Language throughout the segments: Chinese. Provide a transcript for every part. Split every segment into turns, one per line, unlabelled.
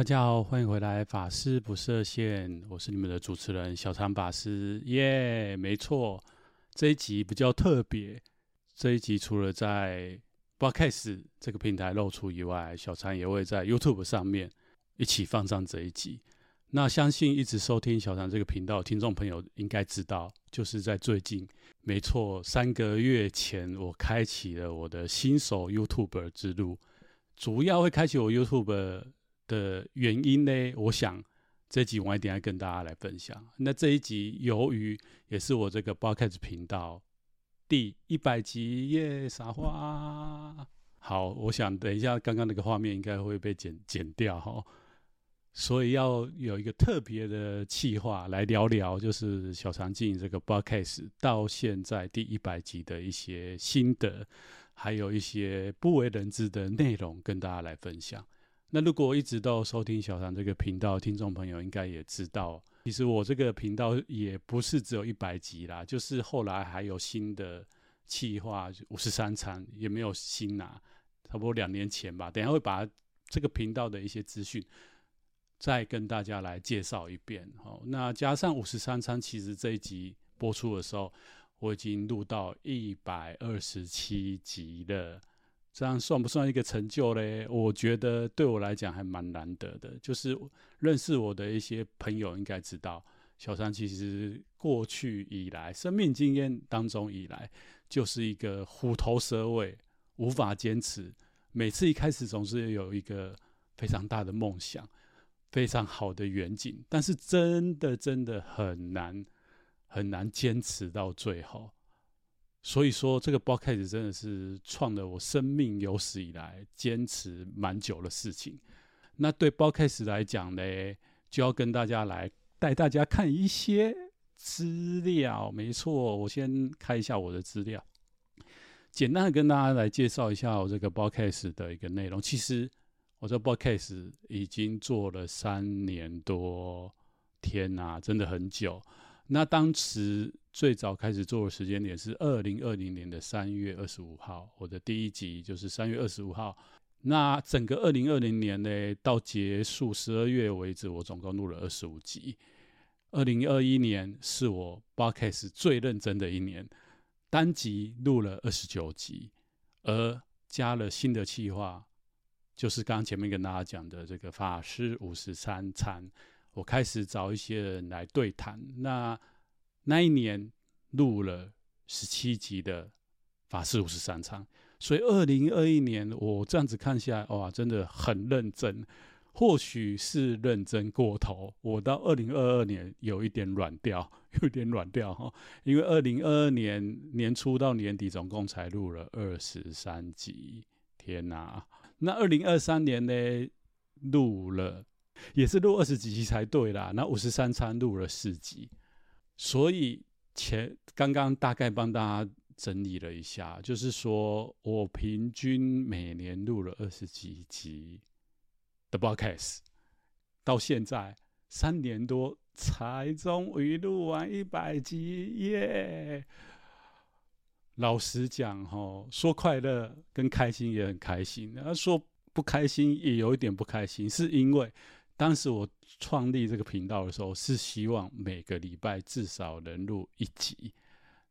大家好，欢迎回来，法师不设限，我是你们的主持人小常法师，耶、yeah，没错，这一集比较特别，这一集除了在 Podcast 这个平台露出以外，小常也会在 YouTube 上面一起放上这一集。那相信一直收听小常这个频道听众朋友应该知道，就是在最近，没错，三个月前我开启了我的新手 YouTube 之路，主要会开启我 YouTube。的原因呢？我想这集我一定要跟大家来分享。那这一集由于也是我这个 Podcast 频道第一百集耶，撒花。好，我想等一下刚刚那个画面应该会被剪剪掉哈，所以要有一个特别的企划来聊聊，就是小禅经营这个 Podcast 到现在第一百集的一些心得，还有一些不为人知的内容跟大家来分享。那如果一直都收听小唐这个频道，听众朋友应该也知道，其实我这个频道也不是只有一百集啦，就是后来还有新的企划，五十三餐也没有新啦，差不多两年前吧。等下会把这个频道的一些资讯再跟大家来介绍一遍。好，那加上五十三餐，其实这一集播出的时候，我已经录到一百二十七集了。这样算不算一个成就嘞？我觉得对我来讲还蛮难得的。就是认识我的一些朋友应该知道，小禅其实过去以来生命经验当中以来，就是一个虎头蛇尾，无法坚持。每次一开始总是有一个非常大的梦想，非常好的远景，但是真的真的很难很难坚持到最后。所以说，这个 Podcast 真的是创了我生命有史以来坚持蛮久的事情。那对 Podcast 来讲呢，就要跟大家来带大家看一些资料。没错，我先看一下我的资料，简单的跟大家来介绍一下我这个 Podcast 的一个内容。其实我这 Podcast 已经做了三年多，天哪，真的很久。那当时最早开始做的时间点是二零二零年的三月二十五号，我的第一集就是三月二十五号。那整个二零二零年呢，到结束十二月为止，我总共录了二十五集。二零二一年是我 Podcast 最认真的一年，单集录了二十九集，而加了新的企划，就是刚刚前面跟大家讲的这个法师五十三餐。我开始找一些人来对谈，那那一年录了十七集的法师五十三参，所以二零二一年我这样子看下来，哇，真的很认真。或许是认真过头，我到二零二二年有一点软掉，有一点软掉哈，因为二零二二年年初到年底总共才录了二十三集，天哪！那二零二三年呢，录了。也是录二十几集才对啦，那五十三餐录了四集，所以前刚刚大概帮大家整理了一下，就是说我平均每年录了二十几集的 Podcast，到现在三年多才终于录完一百集耶。老实讲哈，说快乐跟开心也很开心，然后说不开心也有一点不开心，是因为。当时我创立这个频道的时候，是希望每个礼拜至少能录一集，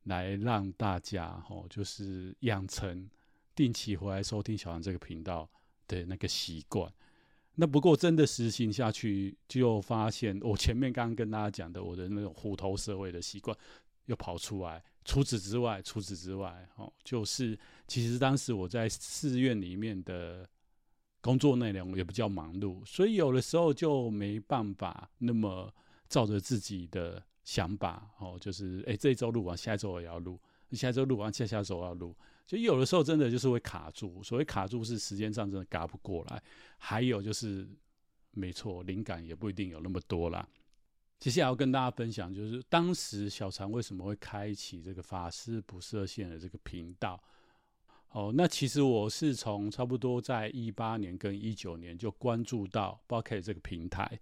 来让大家吼，就是养成定期回来收听小禅这个频道的那个习惯。那不过真的实行下去，就发现我前面刚刚跟大家讲的我的那种虎头蛇尾的习惯又跑出来。除此之外，除此之外，吼，就是其实当时我在寺院里面的。工作内容也比较忙碌，所以有的时候就没办法那么照着自己的想法哦，就是哎，这一周录完，下一周我也要录，下一周录完，下下周要录，就有的时候真的就是会卡住。所谓卡住是时间上真的赶不过来，还有就是没错，灵感也不一定有那么多啦。接下来要跟大家分享，就是当时小禅为什么会开启这个法师不设限的这个频道。哦，那其实我是从差不多在一八年跟一九年就关注到 Podcast 这个平台，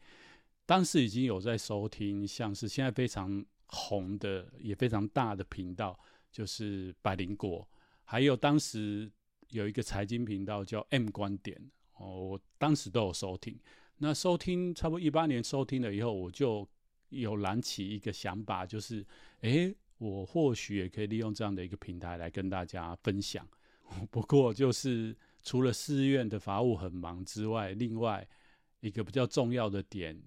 当时已经有在收听，像是现在非常红的也非常大的频道，就是百灵果，还有当时有一个财经频道叫 M 观点，哦，我当时都有收听。那收听差不多一八年收听了以后，我就有燃起一个想法，就是，诶，我或许也可以利用这样的一个平台来跟大家分享。不过就是除了寺院的法务很忙之外，另外一个比较重要的点，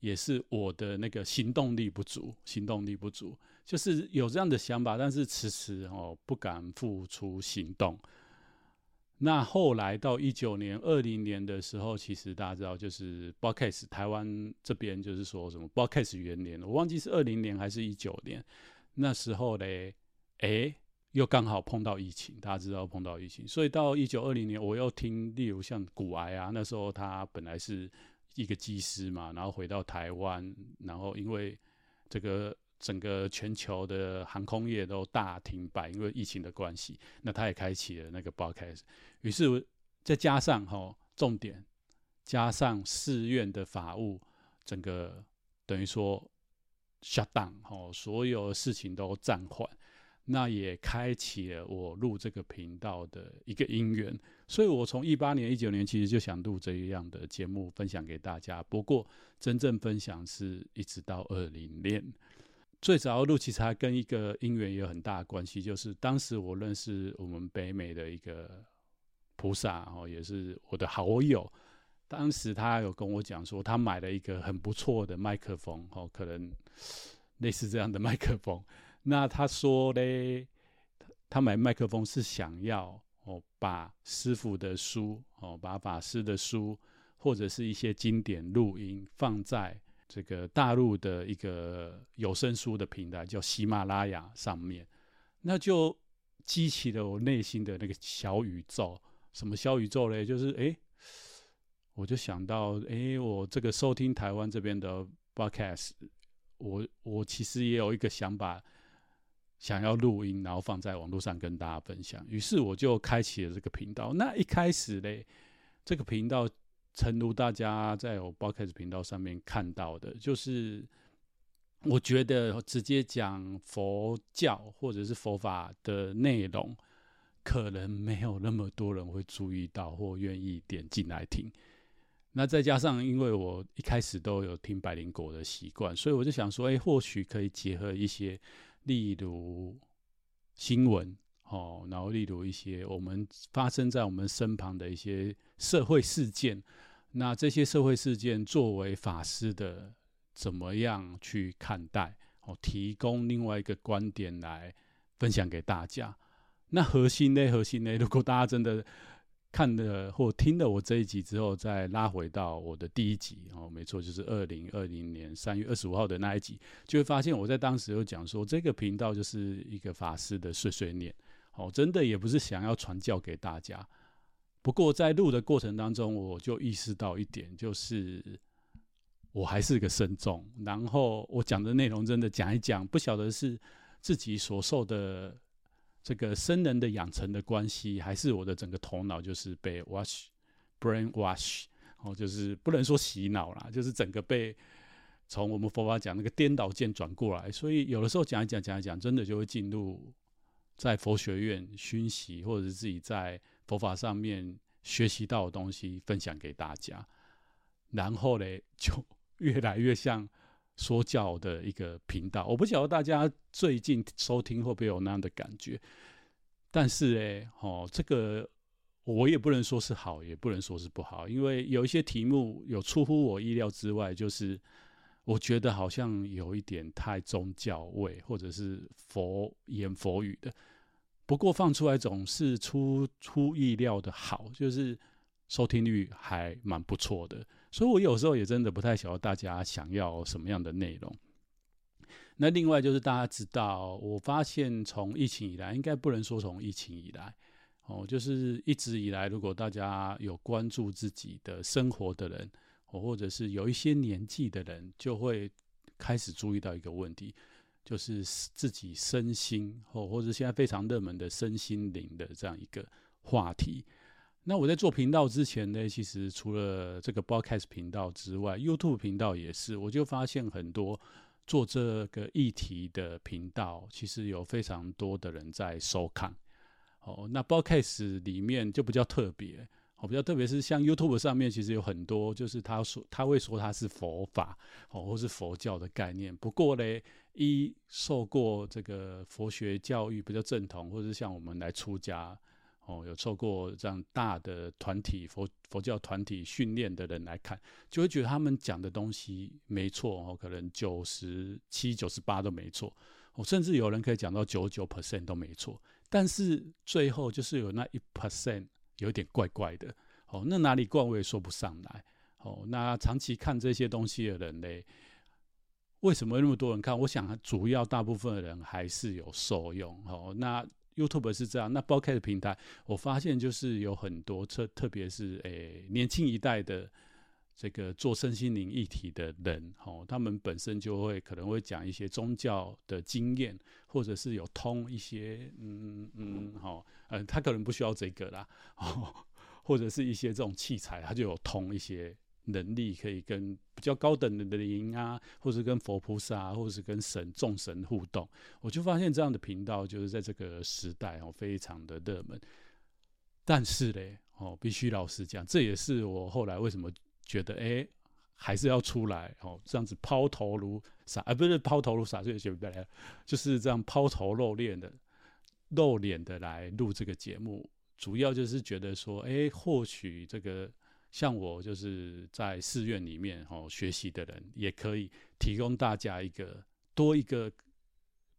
也是我的那个行动力不足，行动力不足，就是有这样的想法，但是迟迟哦不敢付出行动。那后来到一九年、二零年的时候，其实大家知道，就是 Podcast 台湾这边就是说什么 Podcast 元年，我忘记是二零年还是一九年。那时候嘞，哎，又刚好碰到疫情，大家知道碰到疫情，所以到一九二零年，我又听，例如像股癌啊，那时候他本来是一个机师嘛，然后回到台湾，然后因为这个。整个全球的航空业都大停摆，因为疫情的关系。那他也开启了那个 podcast，于是再加上哈重点，加上寺院的法务，整个等于说 shut down 哈，所有事情都暂缓。那也开启了我录这个频道的一个因缘。所以我从一八年、一九年其实就想录这样的节目分享给大家。不过真正分享是一直到二零年。最早录其实还跟一个因缘有很大的关系，就是当时我认识我们北美的一个菩萨哦，也是我的好友。当时他有跟我讲说，他买了一个很不错的麦克风哦，可能类似这样的麦克风。那他说嘞，他他买麦克风是想要哦，把师傅的书哦，把法师的书或者是一些经典录音放在。这个大陆的一个有声书的平台叫喜马拉雅上面，那就激起了我内心的那个小宇宙。什么小宇宙嘞？就是哎，我就想到，哎，我这个收听台湾这边的 podcast，我我其实也有一个想法，想要录音，然后放在网络上跟大家分享。于是我就开启了这个频道。那一开始嘞，这个频道。诚如大家在我 Podcast 频道上面看到的，就是我觉得直接讲佛教或者是佛法的内容，可能没有那么多人会注意到或愿意点进来听。那再加上，因为我一开始都有听百灵果的习惯，所以我就想说，哎，或许可以结合一些，例如新闻哦，然后例如一些我们发生在我们身旁的一些社会事件。那这些社会事件作为法师的，怎么样去看待？哦，提供另外一个观点来分享给大家。那核心呢？核心呢？如果大家真的看了或听了我这一集之后，再拉回到我的第一集哦，没错，就是二零二零年三月二十五号的那一集，就会发现我在当时有讲说，这个频道就是一个法师的碎碎念。哦，真的也不是想要传教给大家。不过在录的过程当中，我就意识到一点，就是我还是个僧众。然后我讲的内容真的讲一讲，不晓得是自己所受的这个僧人的养成的关系，还是我的整个头脑就是被 wash brain wash，哦，就是不能说洗脑啦，就是整个被从我们佛法讲那个颠倒键转过来。所以有的时候讲一讲讲一讲，真的就会进入在佛学院熏习，或者是自己在。佛法上面学习到的东西分享给大家，然后嘞就 越来越像说教的一个频道。我不晓得大家最近收听会不会有那样的感觉，但是嘞，哦，这个我也不能说是好，也不能说是不好，因为有一些题目有出乎我意料之外，就是我觉得好像有一点太宗教味，或者是佛言佛语的。不过放出来总是出出意料的好，就是收听率还蛮不错的，所以我有时候也真的不太晓得大家想要什么样的内容。那另外就是大家知道，我发现从疫情以来，应该不能说从疫情以来，哦，就是一直以来，如果大家有关注自己的生活的人，哦或者是有一些年纪的人，就会开始注意到一个问题。就是自己身心，或或者现在非常热门的身心灵的这样一个话题。那我在做频道之前呢，其实除了这个 Podcast 频道之外，YouTube 频道也是，我就发现很多做这个议题的频道，其实有非常多的人在收看。哦，那 Podcast 里面就比较特别哦，比较特别是像 YouTube 上面，其实有很多就是他说他会说他是佛法哦，或是佛教的概念。不过嘞，一受过这个佛学教育比较正统，或者是像我们来出家哦，有受过这样大的团体佛佛教团体训练的人来看，就会觉得他们讲的东西没错哦，可能九十七、九十八都没错哦，甚至有人可以讲到九九 percent 都没错。但是最后就是有那一 percent。有点怪怪的，哦，那哪里怪我也说不上来，哦，那长期看这些东西的人嘞，为什么那么多人看？我想主要大部分的人还是有受用，哦，那 YouTube 是这样，那 Podcast 平台，我发现就是有很多特，特别是诶、年轻一代的这个做身心灵议题的人，哦，他们本身就会可能会讲一些宗教的经验，或者是有通一些，嗯嗯，好。嗯，他可能不需要这个啦，哦，或者是一些这种器材，他就有通一些能力，可以跟比较高等的灵啊，或者跟佛菩萨啊，或者是跟神众神互动。我就发现这样的频道就是在这个时代哦，非常的热门。但是嘞，哦，必须老实讲，这也是我后来为什么觉得，哎，还是要出来哦，这样子抛头颅洒，啊不是抛头颅洒水，学不来，就是这样抛头露脸的。露脸的来录这个节目，主要就是觉得说，哎、欸，或许这个像我就是在寺院里面哦学习的人，也可以提供大家一个多一个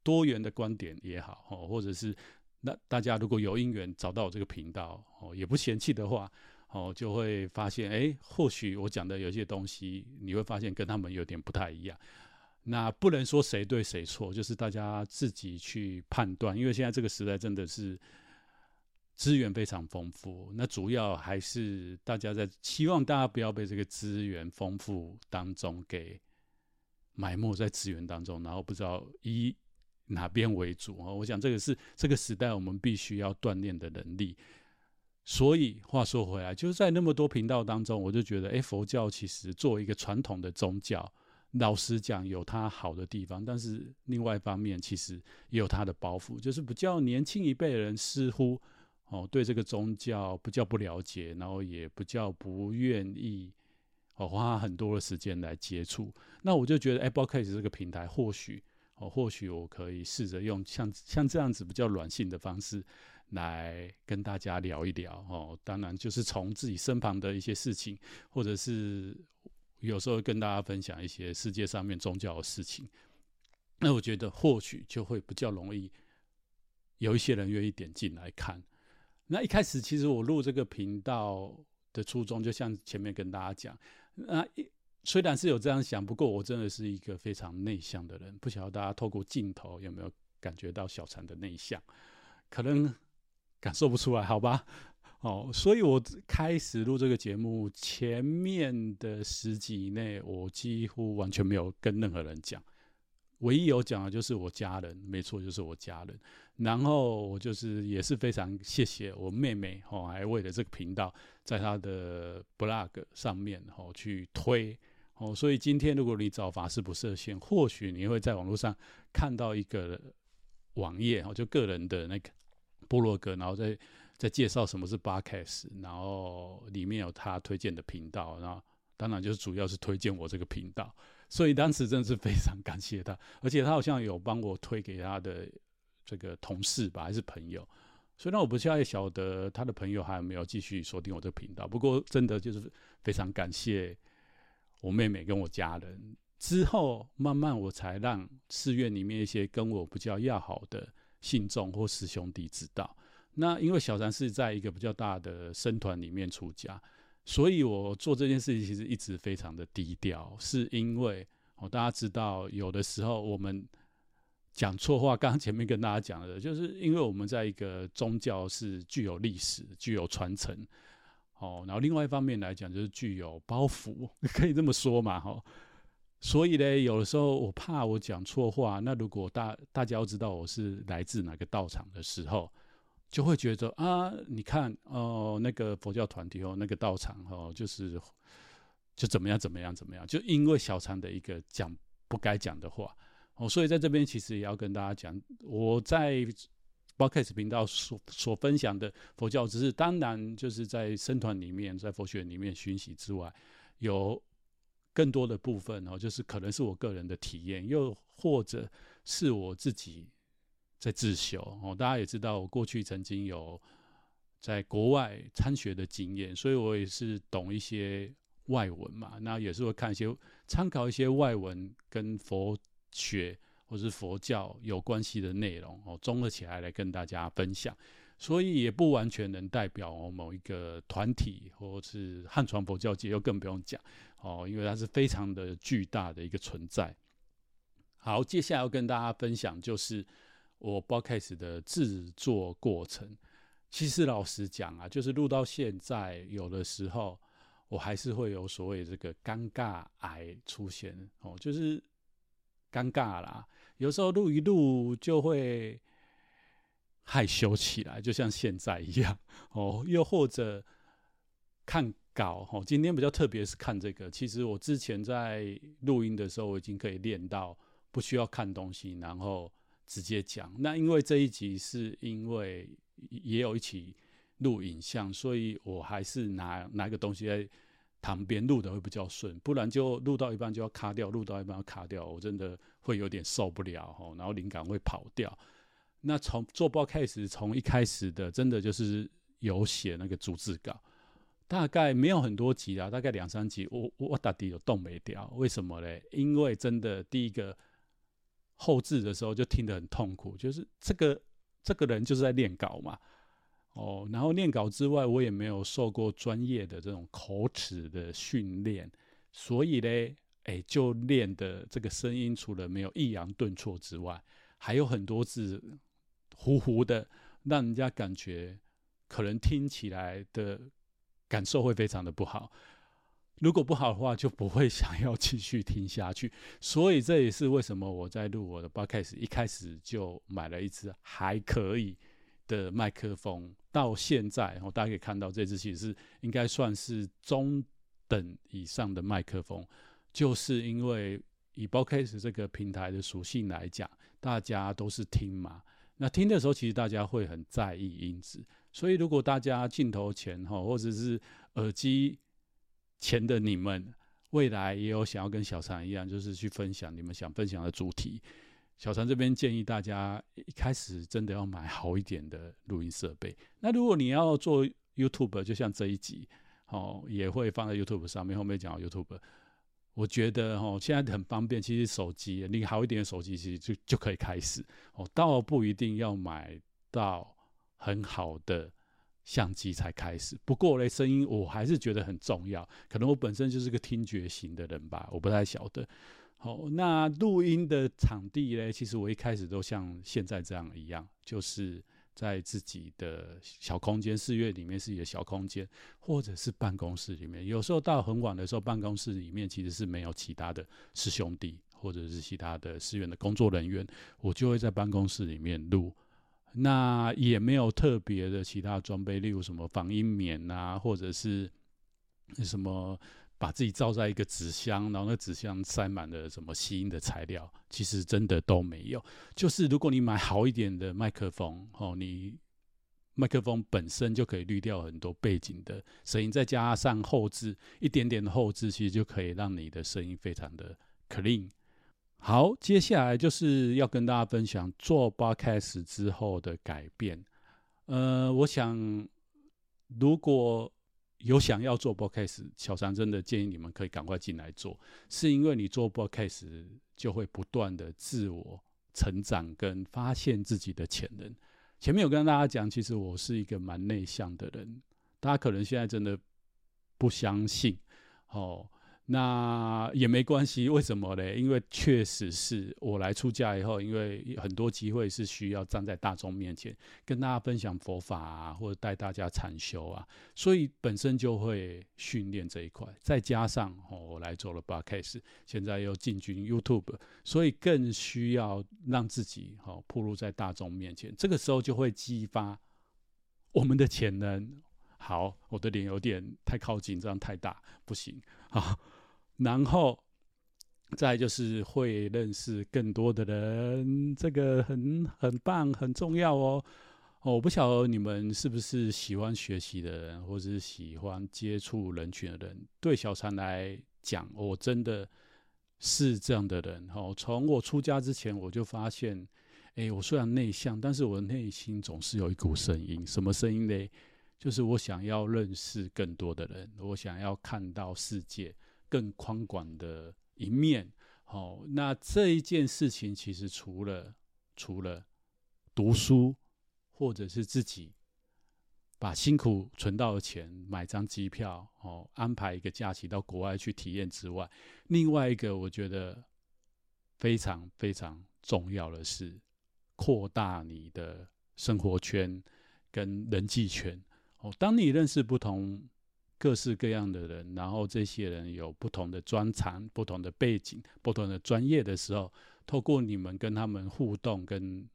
多元的观点也好哦，或者是那大家如果有因缘找到我这个频道哦，也不嫌弃的话哦，就会发现，哎、或许我讲的有些东西，你会发现跟他们有点不太一样。那不能说谁对谁错，就是大家自己去判断。因为现在这个时代真的是资源非常丰富，那主要还是大家在希望大家不要被这个资源丰富当中给埋没在资源当中，然后不知道以哪边为主啊。我想这个是这个时代我们必须要锻炼的能力。所以话说回来，就是在那么多频道当中，我就觉得，哎，佛教其实作为一个传统的宗教。老实讲，有它好的地方，但是另外一方面，其实也有它的包袱，就是比较年轻一辈人似乎哦对这个宗教不叫不了解，然后也不叫不愿意哦花很多的时间来接触。那我就觉得，Podcast 这个平台或许哦，或许我可以试着用像像这样子比较软性的方式来跟大家聊一聊哦。当然，就是从自己身旁的一些事情，或者是。有时候跟大家分享一些世界上面宗教的事情，那我觉得或许就会比较容易有一些人愿意点进来看。那一开始其实我录这个频道的初衷，就像前面跟大家讲，那一虽然是有这样想，不过我真的是一个非常内向的人。不晓得大家透过镜头有没有感觉到小禅的内向？可能感受不出来，好吧？哦，所以我开始录这个节目，前面的十集内，我几乎完全没有跟任何人讲，唯一有讲的就是我家人，没错，就是我家人。然后我就是也是非常谢谢我妹妹，哦，还为了这个频道，在她的 blog 上面，哦，去推，哦，所以今天如果你找法师不设限，或许你会在网络上看到一个网页，哦，就个人的那个部落格，然后再。在介绍什么是 Podcast，然后里面有他推荐的频道，然后当然就是主要是推荐我这个频道，所以当时真的是非常感谢他，而且他好像有帮我推给他的这个同事吧，还是朋友，虽然我不太晓得他的朋友还有没有继续锁定我这个频道，不过真的就是非常感谢我妹妹跟我家人，之后慢慢我才让寺院里面一些跟我比较要好的信众或师兄弟知道。那因为小禅是在一个比较大的僧团里面出家，所以我做这件事情其实一直非常的低调，是因为哦，大家知道有的时候我们讲错话，刚刚前面跟大家讲的，就是因为我们在一个宗教是具有历史、具有传承，哦，然后另外一方面来讲就是具有包袱，可以这么说嘛，哈，所以呢，有的时候我怕我讲错话，那如果大大家要知道我是来自哪个道场的时候。就会觉得啊，你看哦，那个佛教团体哦，那个道场哦，就是就怎么样怎么样怎么样，就因为小禅的一个讲不该讲的话哦，所以在这边其实也要跟大家讲，我在 b o c a s t 频道所所分享的佛教知识，当然就是在僧团里面，在佛学里面熏习之外，有更多的部分哦，就是可能是我个人的体验，又或者是我自己在自修哦。大家也知道，我过去曾经有在国外参学的经验，所以我也是懂一些外文嘛，那也是会看一些参考一些外文跟佛学。或是佛教有关系的内容哦，综合起来来跟大家分享，所以也不完全能代表哦某一个团体，或是汉传佛教界，又更不用讲哦，因为它是非常的巨大的一个存在。好，接下来要跟大家分享就是我 Podcast 的制作过程。其实老实讲啊，就是录到现在，有的时候我还是会有所谓这个尴尬癌出现哦，就是尴尬啦。有时候录一录就会害羞起来，就像现在一样哦。又或者看稿哦，今天比较特别是看这个。其实我之前在录音的时候，我已经可以练到不需要看东西，然后直接讲。那因为这一集是因为也有一起录影像，所以我还是拿拿一个东西在。旁边录的会比较顺，不然就录到一半就要卡掉，录到一半要卡掉，我真的会有点受不了吼，然后灵感会跑掉。那从做包开始从一开始的，真的就是有写那个逐字稿，大概没有很多集啊，大概两三集，我我到底有动没掉？为什么嘞？因为真的第一个后置的时候就听得很痛苦，就是这个这个人就是在练稿嘛。哦，然后念稿之外，我也没有受过专业的这种口齿的训练，所以嘞，哎，就练的这个声音，除了没有抑扬顿挫之外，还有很多字糊糊的，让人家感觉可能听起来的感受会非常的不好。如果不好的话，就不会想要继续听下去。所以这也是为什么我在录我的 Podcast 一开始就买了一支还可以的麦克风。到现在，大家可以看到，这支其实是应该算是中等以上的麦克风，就是因为以 Podcast 这个平台的属性来讲，大家都是听嘛，那听的时候其实大家会很在意音质，所以如果大家镜头前哈，或者是耳机前的你们，未来也有想要跟小禅一样，就是去分享你们想分享的主题。小禅这边建议大家一开始真的要买好一点的录音设备。那如果你要做 YouTube，就像这一集，哦，也会放在 YouTube 上面。后面讲 YouTube，我觉得哦，现在很方便。其实手机，你好一点的手机，其实就就可以开始。哦，倒不一定要买到很好的相机才开始。不过嘞，声音我还是觉得很重要。可能我本身就是个听觉型的人吧，我不太晓得。好，那录音的场地呢？其实我一开始都像现在这样一样，就是在自己的小空间，寺院里面是一个小空间，或者是办公室里面。有时候到很晚的时候，办公室里面其实是没有其他的师兄弟，或者是其他的寺院的工作人员，我就会在办公室里面录。那也没有特别的其他装备，例如什么防音棉啊，或者是什么。把自己罩在一个纸箱，然后那纸箱塞满了什么吸音的材料，其实真的都没有。就是如果你买好一点的麦克风，哦，你麦克风本身就可以滤掉很多背景的声音，再加上后置一点点的后置，其实就可以让你的声音非常的 clean。好，接下来就是要跟大家分享做 Podcast 之后的改变。呃，我想如果有想要做 Podcast，小常真的建议你们可以赶快进来做，是因为你做 Podcast 就会不断的自我成长跟发现自己的潜能。前面有跟大家讲，其实我是一个蛮内向的人，大家可能现在真的不相信，哦。那也没关系，为什么呢？因为确实是我来出家以后，因为很多机会是需要站在大众面前跟大家分享佛法啊，或者带大家禅修啊，所以本身就会训练这一块。再加上，我来做了 Podcast，现在又进军 YouTube，所以更需要让自己哦暴露在大众面前。这个时候就会激发我们的潜能。好，我的脸有点太靠近，这样太大不行啊。然后，再就是会认识更多的人，这个很很棒，很重要哦。我不晓得你们是不是喜欢学习的人，或者是喜欢接触人群的人。对小禅来讲，我真的是这样的人。哦，从我出家之前，我就发现，哎，我虽然内向，但是我的内心总是有一股声音。什么声音呢？就是我想要认识更多的人，我想要看到世界更宽广的一面。好，那这一件事情，其实除了除了读书。或者是自己把辛苦存到的钱买张机票，哦，安排一个假期到国外去体验之外，另外一个我觉得非常非常重要的是扩大你的生活圈跟人际圈。哦，当你认识不同各式各样的人，然后这些人有不同的专长、不同的背景、不同的专业的时候，透过你们跟他们互动跟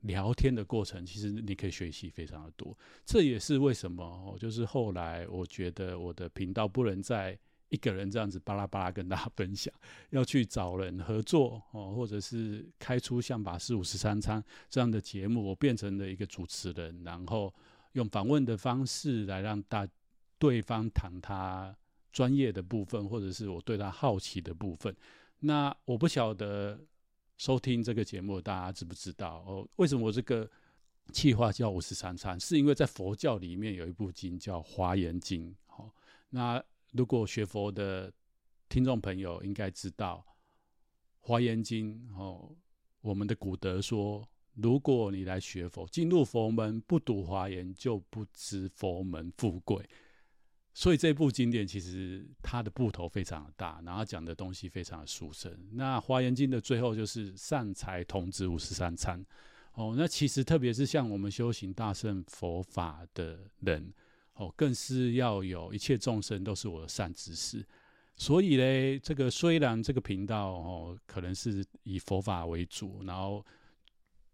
聊天的过程，其实你可以学习非常的多。这也是为什么，我就是后来我觉得我的频道不能再一个人这样子巴拉巴拉跟大家 分享，要去找人合作哦，或者是开出像法师五十三餐这样的节目，我变成了一个主持人，然后用访问的方式来让大对方谈他专业的部分，或者是我对他好奇的部分。那我不晓得。收听这个节目，大家知不知道哦？为什么我这个企划叫五十三参？是因为在佛教里面有一部经叫《华严经》。好，那如果学佛的听众朋友应该知道，《华严经》哦，我们的古德说，如果你来学佛，进入佛门不读华严，就不知佛门富贵。所以这部经典其实它的部头非常的大，然后讲的东西非常的殊胜。那《华严经》的最后就是善财童子五十三参哦。那其实特别是像我们修行大乘佛法的人哦，更是要有一切众生都是我的善知识。所以呢，这个虽然这个频道哦，可能是以佛法为主，然后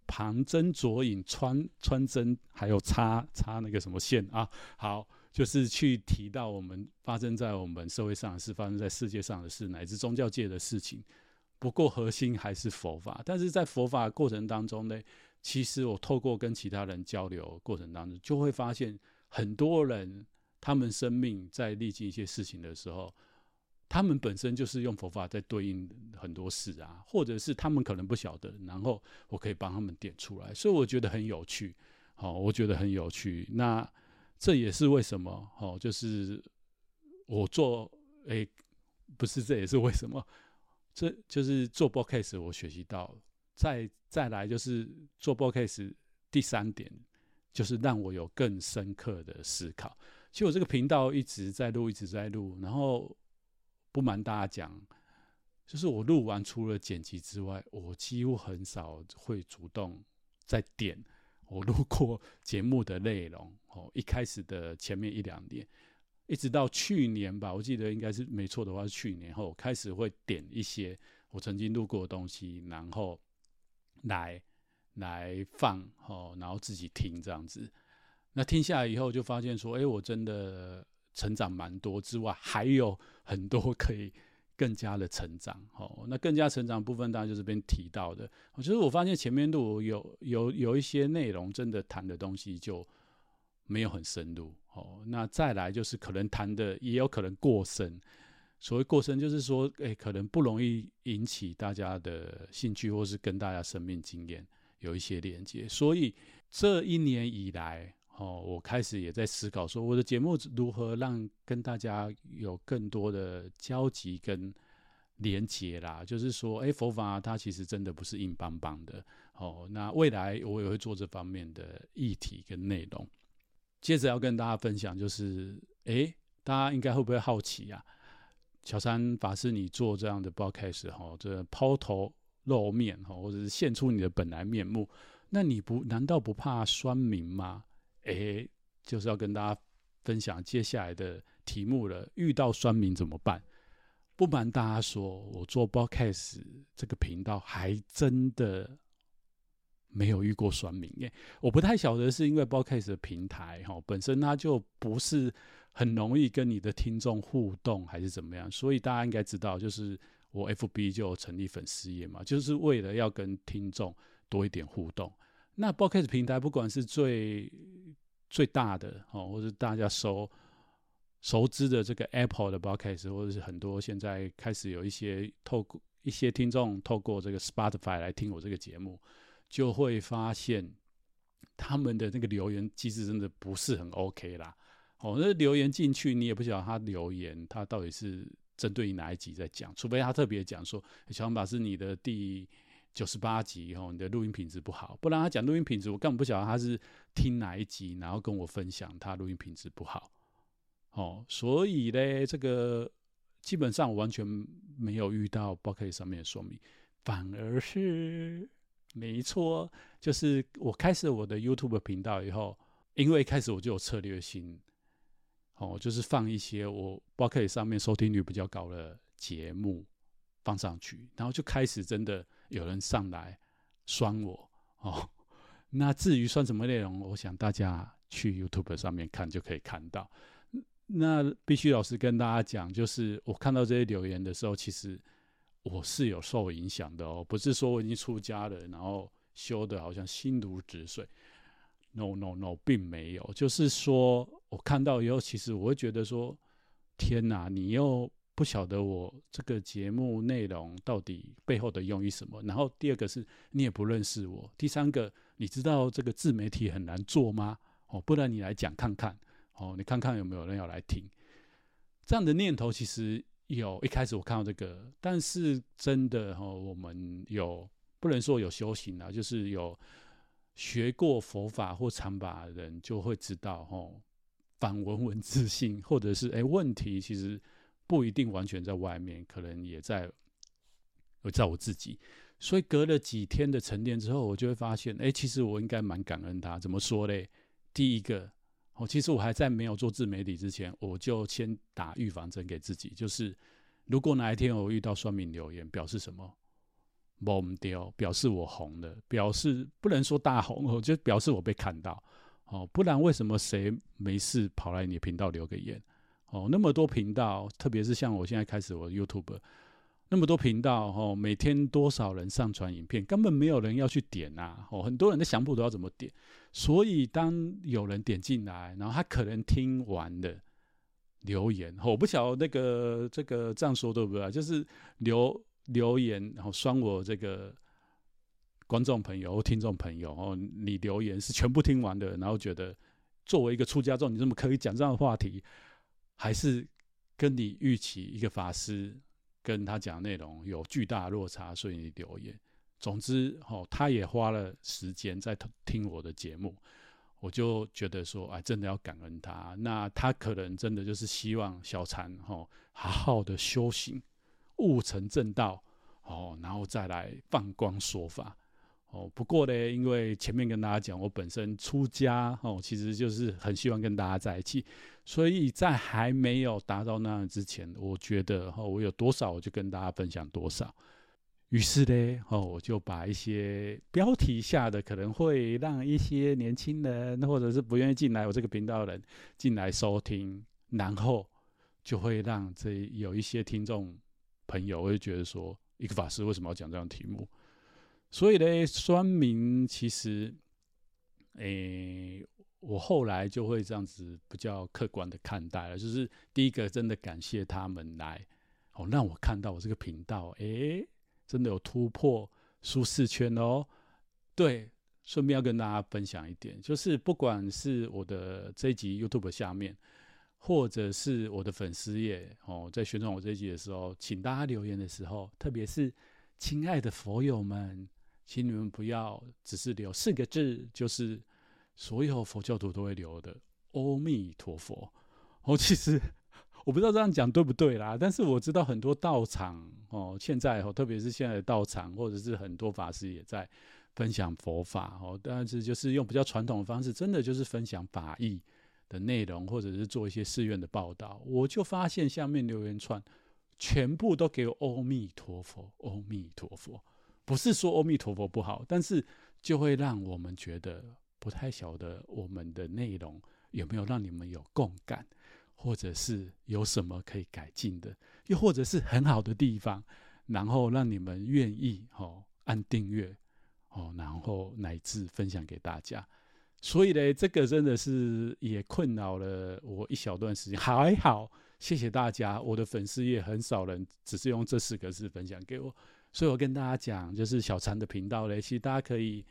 旁征左引穿穿针，还有插插那个什么线啊，好。就是去提到我们发生在我们社会上的事，发生在世界上的事，乃至宗教界的事情。不过核心还是佛法。但是在佛法过程当中呢，其实我透过跟其他人交流过程当中，就会发现很多人他们生命在历经一些事情的时候，他们本身就是用佛法在对应很多事啊，或者是他们可能不晓得，然后我可以帮他们点出来，所以我觉得很有趣。好，我觉得很有趣。那。这也是为什么，哦，就是我做，诶，不是，这也是为什么，这就是做 Podcast 我学习到，再再来就是做 Podcast 第三点，就是让我有更深刻的思考。其实我这个频道一直在录，一直在录，然后不瞒大家讲，就是我录完除了剪辑之外，我几乎很少会主动再点。我录过节目的内容，哦，一开始的前面一两年，一直到去年吧，我记得应该是没错的话是去年后开始会点一些我曾经录过的东西，然后来来放，哦，然后自己听这样子。那听下来以后就发现说，哎，我真的成长蛮多之外，还有很多可以。更加的成长，哦，那更加成长部分当然就是这边提到的。我觉得我发现前面录有有有一些内容，真的谈的东西就没有很深入，哦，那再来就是可能谈的也有可能过深。所谓过深，就是说，诶，可能不容易引起大家的兴趣，或是跟大家生命经验有一些连接。所以这一年以来。哦，我开始也在思考说，我的节目如何让跟大家有更多的交集跟连接啦。就是说，哎，佛法它其实真的不是硬邦邦的。哦，那未来我也会做这方面的议题跟内容。接着要跟大家分享，就是，哎，大家应该会不会好奇啊？小三法师，你做这样的 broadcast，哈，这抛头露面哈，或者是现出你的本来面目，那你不难道不怕酸民吗？诶，就是要跟大家分享接下来的题目了。遇到酸民怎么办？不瞒大家说，我做 b o d c a s t 这个频道还真的没有遇过酸民耶。我不太晓得是因为 b o d c a s t 的平台哈本身它就不是很容易跟你的听众互动，还是怎么样？所以大家应该知道，就是我 FB 就成立粉丝页嘛，就是为了要跟听众多一点互动。那 Boxcast 平台不管是最最大的哦，或者大家熟熟知的这个 Apple 的 Boxcast，或者是很多现在开始有一些透过一些听众透过这个 Spotify 来听我这个节目，就会发现他们的那个留言机制真的不是很 OK 啦。哦，那留言进去你也不晓得他留言他到底是针对于哪一集在讲，除非他特别讲说小张法是你的第。九十八集后，你的录音品质不好，不然他讲录音品质，我根本不晓得他是听哪一集，然后跟我分享他录音品质不好，哦，所以呢，这个基本上我完全没有遇到 Podcast 上面的说明，反而是没错，就是我开始我的 YouTube 频道以后，因为一开始我就有策略性，哦，就是放一些我 Podcast 上面收听率比较高的节目放上去，然后就开始真的。有人上来酸我哦，那至于酸什么内容，我想大家去 YouTube 上面看就可以看到。那必须老实跟大家讲，就是我看到这些留言的时候，其实我是有受影响的哦，不是说我已经出家了，然后修的好像心如止水。No No No，并没有，就是说我看到以后，其实我会觉得说，天哪，你又。不晓得我这个节目内容到底背后的用意什么？然后第二个是你也不认识我，第三个你知道这个自媒体很难做吗？哦，不然你来讲看看，哦，你看看有没有人要来听。这样的念头其实有一开始我看到这个，但是真的哦，我们有不能说有修行啊，就是有学过佛法或禅法的人就会知道哦，反文文自性，或者是哎问题其实。不一定完全在外面，可能也在，我在我自己。所以隔了几天的沉淀之后，我就会发现，哎，其实我应该蛮感恩他。怎么说嘞？第一个，哦，其实我还在没有做自媒体之前，我就先打预防针给自己，就是如果哪一天我遇到酸民留言，表示什么？懵掉，表示我红了，表示不能说大红，我就表示我被看到。哦，不然为什么谁没事跑来你频道留个言？哦，那么多频道，特别是像我现在开始我 YouTube，那么多频道，哦，每天多少人上传影片，根本没有人要去点呐，哦，很多人的相簿都要怎么点，所以当有人点进来，然后他可能听完了留言，我不晓得那个这个这样说对不对？就是留留言，然后酸我这个观众朋友或听众朋友，哦，你留言是全部听完的，然后觉得作为一个出家众，你怎么可以讲这样的话题？还是跟你预期一个法师跟他讲内容有巨大落差，所以你留言。总之，哦，他也花了时间在听我的节目，我就觉得说，哎，真的要感恩他。那他可能真的就是希望小禅，哦，好好的修行，悟成正道，哦，然后再来放光说法。哦，不过呢，因为前面跟大家讲，我本身出家，哦，其实就是很希望跟大家在一起。所以在还没有达到那样之前，我觉得哈，我有多少我就跟大家分享多少。于是呢，哦，我就把一些标题下的可能会让一些年轻人或者是不愿意进来我这个频道的人进来收听，然后就会让这有一些听众朋友会觉得说，一个法师为什么要讲这样题目？所以呢，酸民其实，诶。我后来就会这样子比较客观的看待了，就是第一个真的感谢他们来哦，让我看到我这个频道，诶，真的有突破舒适圈哦。对，顺便要跟大家分享一点，就是不管是我的这一集 YouTube 下面，或者是我的粉丝页哦，在宣传我这一集的时候，请大家留言的时候，特别是亲爱的佛友们，请你们不要只是留四个字，就是。所有佛教徒都会留的“阿弥陀佛”，哦，其实我不知道这样讲对不对啦，但是我知道很多道场哦，现在哦，特别是现在的道场，或者是很多法师也在分享佛法哦，但是就是用比较传统的方式，真的就是分享法义的内容，或者是做一些寺院的报道。我就发现下面留言串全部都给我“阿弥陀佛”，“阿弥陀佛”，不是说“阿弥陀佛”不好，但是就会让我们觉得。不太晓得我们的内容有没有让你们有共感，或者是有什么可以改进的，又或者是很好的地方，然后让你们愿意哦按订阅哦，然后乃至分享给大家。所以呢，这个真的是也困扰了我一小段时间。还好，谢谢大家，我的粉丝也很少人只是用这四个字分享给我。所以我跟大家讲，就是小禅的频道呢，其实大家可以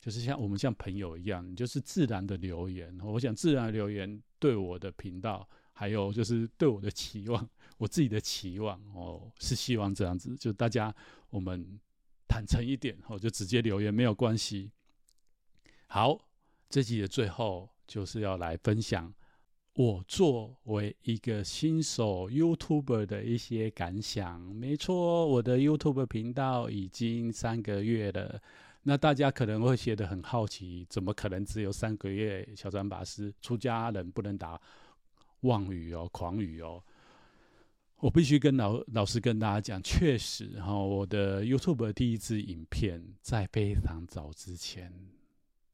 就是像我们像朋友一样，就是自然的留言。我想自然的留言对我的频道，还有就是对我的期望，我自己的期望哦，是希望这样子，就大家我们坦诚一点，哦，就直接留言没有关系。好。这集的最后就是要来分享我作为一个新手 YouTube 的一些感想。没错，我的 YouTube 频道已经三个月了。那大家可能会觉得很好奇，怎么可能只有三个月？小禅法师出家人不能打妄语哦，狂语哦。我必须跟老老师跟大家讲，确实哈，我的 YouTube 第一支影片在非常早之前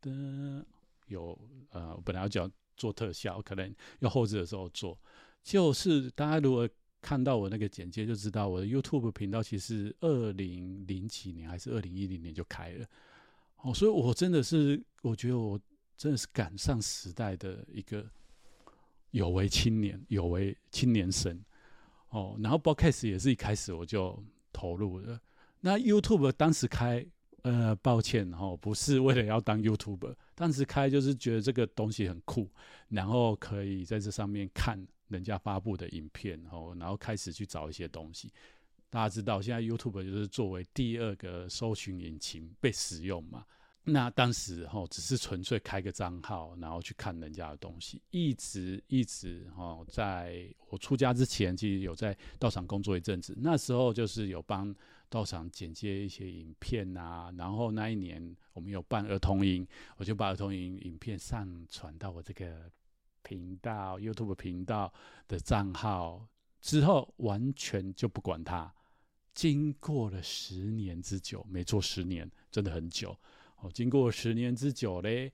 的。有呃，本来要讲做特效，可能要后置的时候做。就是大家如果看到我那个简介，就知道我的 YouTube 频道其实二零零几年还是二零一零年就开了。哦，所以我真的是，我觉得我真的是赶上时代的一个有为青年，有为青年生。哦，然后 Podcast 也是一开始我就投入了。那 YouTube 当时开。呃，抱歉哈，不是为了要当 YouTuber，当时开就是觉得这个东西很酷，然后可以在这上面看人家发布的影片，哦，然后开始去找一些东西。大家知道，现在 YouTube 就是作为第二个搜寻引擎被使用嘛。那当时哈，只是纯粹开个账号，然后去看人家的东西，一直一直哈，在我出家之前，其实有在道场工作一阵子，那时候就是有帮。到场剪接一些影片啊，然后那一年我们有办儿童营，我就把儿童营影片上传到我这个频道 YouTube 频道的账号，之后完全就不管它。经过了十年之久，没错，十年真的很久。哦，经过十年之久嘞，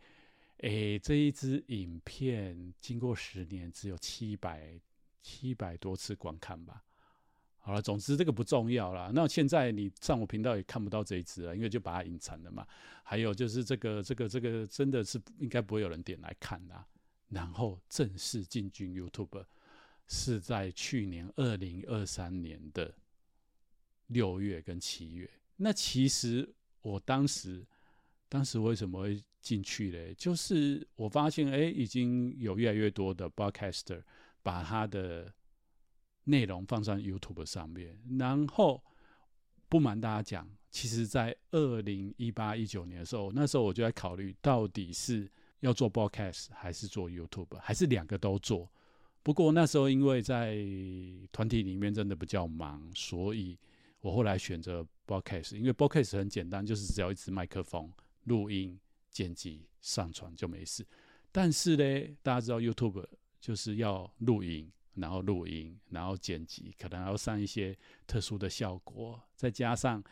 诶，这一支影片经过十年只有七百七百多次观看吧。好了，总之这个不重要了。那现在你上我频道也看不到这一支了，因为就把它隐藏了嘛。还有就是这个、这个、这个，真的是应该不会有人点来看啦。然后正式进军 YouTube 是在去年二零二三年的六月跟七月。那其实我当时，当时为什么会进去嘞？就是我发现，哎，已经有越来越多的 Broadcaster 把他的内容放上 YouTube 上面，然后不瞒大家讲，其实，在二零一八一九年的时候，那时候我就在考虑，到底是要做 Podcast 还是做 YouTube，还是两个都做。不过那时候因为在团体里面真的比较忙，所以我后来选择 Podcast，因为 Podcast 很简单，就是只要一支麦克风，录音、剪辑、上传就没事。但是呢，大家知道 YouTube 就是要录音。然后录音，然后剪辑，可能还要上一些特殊的效果，再加上，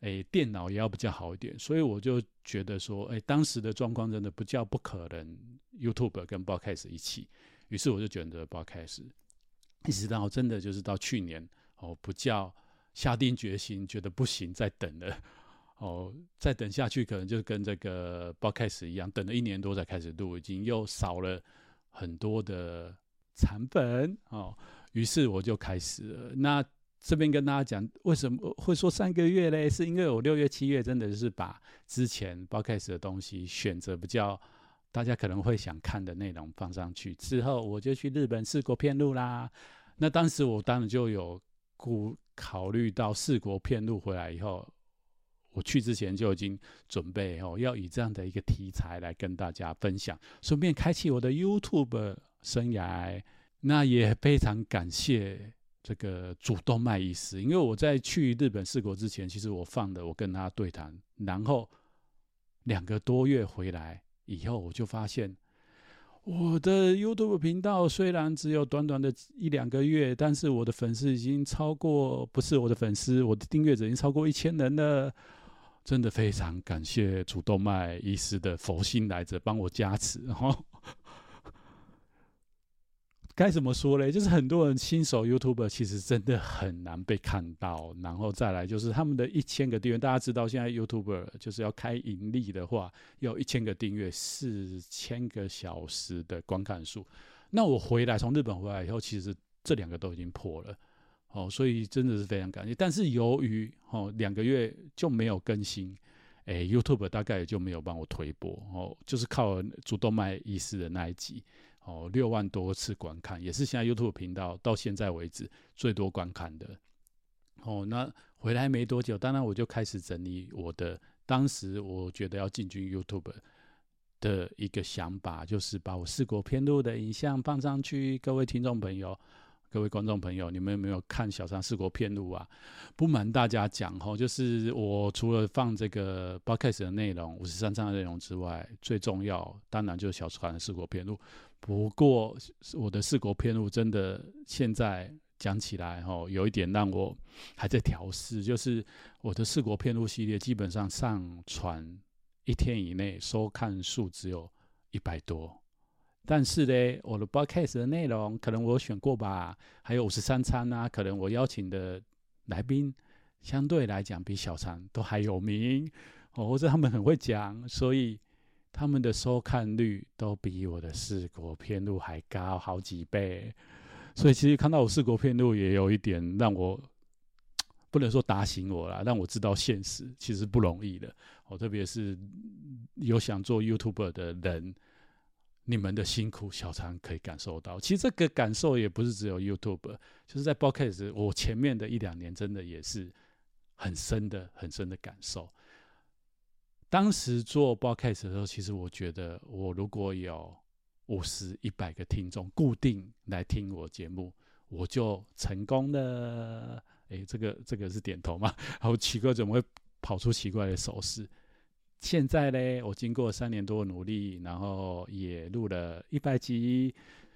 诶，电脑也要比较好一点，所以我就觉得说，诶，当时的状况真的不叫不可能，YouTube 跟 Podcast 一起，于是我就选择 Podcast，一直到真的就是到去年，哦，不叫下定决心，觉得不行，再等了，哦，再等下去可能就跟这个 Podcast 一样，等了一年多才开始录，已经又少了很多的。产本哦，于是我就开始了。那这边跟大家讲，为什么会说三个月嘞？是因为我六月、七月真的是把之前 Podcast 的东西选择比较大家可能会想看的内容放上去，之后我就去日本四国遍路啦。那当时我当然就有顾考虑到四国遍路回来以后，我去之前就已经准备哦，要以这样的一个题材来跟大家分享，顺便开启我的 YouTube。生涯，那也非常感谢这个主动脉医师，因为我在去日本四国之前，其实我放的我跟他对谈，然后两个多月回来以后，我就发现我的 YouTube 频道虽然只有短短的一两个月，但是我的粉丝已经超过，不是我的粉丝，我的订阅者已经超过一千人了，真的非常感谢主动脉医师的佛心来着，帮我加持，然后。该怎么说嘞？就是很多人新手 YouTuber 其实真的很难被看到，然后再来就是他们的一千个订阅，大家知道现在 YouTuber 就是要开盈利的话，要一千个订阅，四千个小时的观看数。那我回来从日本回来以后，其实这两个都已经破了，哦，所以真的是非常感谢。但是由于哦两个月就没有更新，哎，YouTube 大概也就没有帮我推播哦，就是靠主动脉医师的那一集。哦，六万多次观看，也是现在 YouTube 频道到现在为止最多观看的。哦，那回来没多久，当然我就开始整理我的当时我觉得要进军 YouTube 的一个想法，就是把我四国片路的影像放上去。各位听众朋友，各位观众朋友，你们有没有看小常四国片路啊？不瞒大家讲，哈，就是我除了放这个 Podcast 的内容，五十三章的内容之外，最重要当然就是小常的四国片路。不过，我的四国片路真的现在讲起来，吼，有一点让我还在调试，就是我的四国片路系列基本上上传一天以内收看数只有一百多，但是呢，我的 Podcast 的内容可能我选过吧，还有五十三餐啊，可能我邀请的来宾相对来讲比小常都还有名，哦，或者他们很会讲，所以。他们的收看率都比我的四国片路还高好几倍，所以其实看到我四国片路也有一点让我不能说打醒我啦，让我知道现实其实不容易的。哦，特别是有想做 YouTuber 的人，你们的辛苦小常可以感受到。其实这个感受也不是只有 YouTube，就是在 Podcast 我前面的一两年真的也是很深的、很深的感受。当时做 Podcast 的时候，其实我觉得，我如果有五十、一百个听众固定来听我节目，我就成功了。诶，这个这个是点头吗？好奇怪，怎么会跑出奇怪的手势？现在呢，我经过三年多的努力，然后也录了一百集，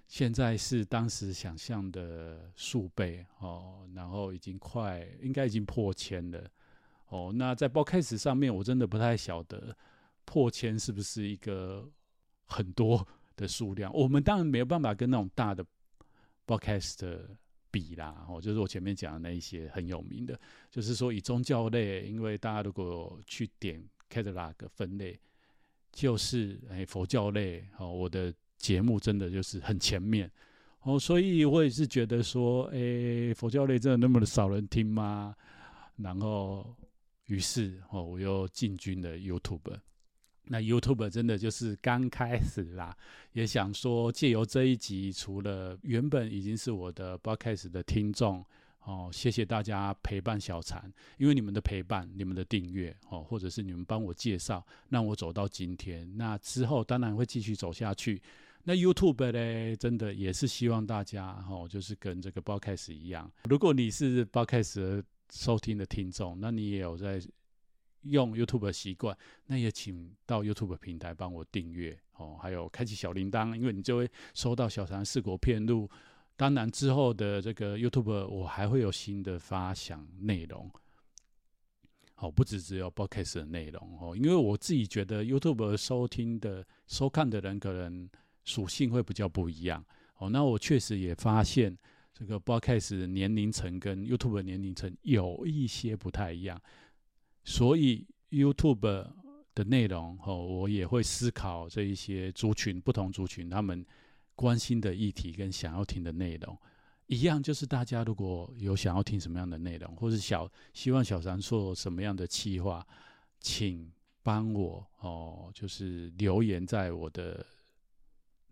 现在是当时想象的数倍哦，然后已经快，应该已经破千了。哦，那在 Podcast 上面，我真的不太晓得破千是不是一个很多的数量。我们当然没有办法跟那种大的 Podcast 比啦。哦，就是我前面讲的那一些很有名的，就是说以宗教类，因为大家如果去点 Catalog 分类，就是哎佛教类。哦，我的节目真的就是很前面。哦，所以我也是觉得说，哎，佛教类真的那么的少人听吗？然后。于是哦，我又进军了 YouTube。那 YouTube 真的就是刚开始啦，也想说借由这一集，除了原本已经是我的 Podcast 的听众哦，谢谢大家陪伴小禅，因为你们的陪伴、你们的订阅哦，或者是你们帮我介绍，让我走到今天。那之后当然会继续走下去。那 YouTube 呢，真的也是希望大家哦，就是跟这个 Podcast 一样，如果你是 Podcast。收听的听众，那你也有在用 YouTube 的习惯，那也请到 YouTube 平台帮我订阅哦，还有开启小铃铛，因为你就会收到小常四国片录。当然之后的这个 YouTube 我还会有新的发想内容，哦，不只只有 Podcast 的内容哦，因为我自己觉得 YouTube 收听的收看的人可能属性会比较不一样哦，那我确实也发现。这个 Podcast 年龄层跟 YouTube 年龄层有一些不太一样，所以 YouTube 的内容哦，我也会思考这一些族群，不同族群他们关心的议题跟想要听的内容一样，就是大家如果有想要听什么样的内容，或是小希望小常做什么样的企划，请帮我哦，就是留言在我的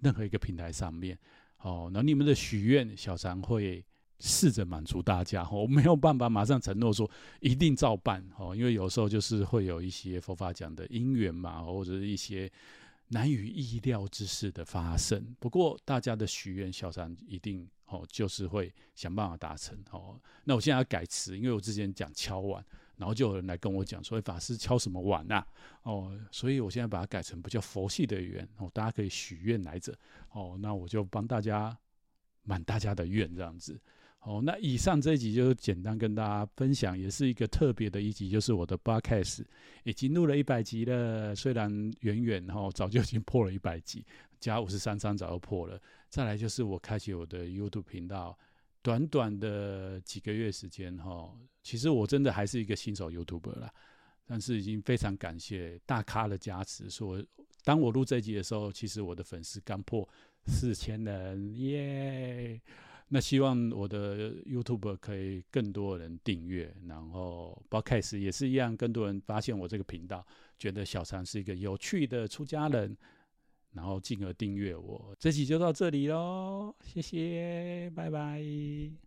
任何一个平台上面。哦，那你们的许愿，小常会试着满足大家哦。我没有办法马上承诺说一定照办。哦，因为有时候就是会有一些佛法讲的因缘嘛，或者是一些难以意料之事的发生。不过大家的许愿，小常一定哦，就是会想办法达成。哦，那我现在要改词，因为我之前讲敲碗。然后就有人来跟我讲说：“法师敲什么碗呐？”哦，所以我现在把它改成不叫佛系的愿哦，大家可以许愿来着哦。那我就帮大家满大家的愿这样子哦。那以上这一集就简单跟大家分享，也是一个特别的一集，就是我的 Podcast 已经录了一百集了，虽然远远哈早就已经破了一百集，加五十三章早就破了。再来就是我开启我的 YouTube 频道，短短的几个月时间哈，其实我真的还是一个新手 YouTuber 啦，但是已经非常感谢大咖的加持，说当我录这集的时候，其实我的粉丝刚破四千人耶。那希望我的 YouTube 可以更多人订阅，然后 Podcast 也是一样，更多人发现我这个频道，觉得小常是一个有趣的出家人，然后进而订阅我。这集就到这里喽，谢谢，拜拜。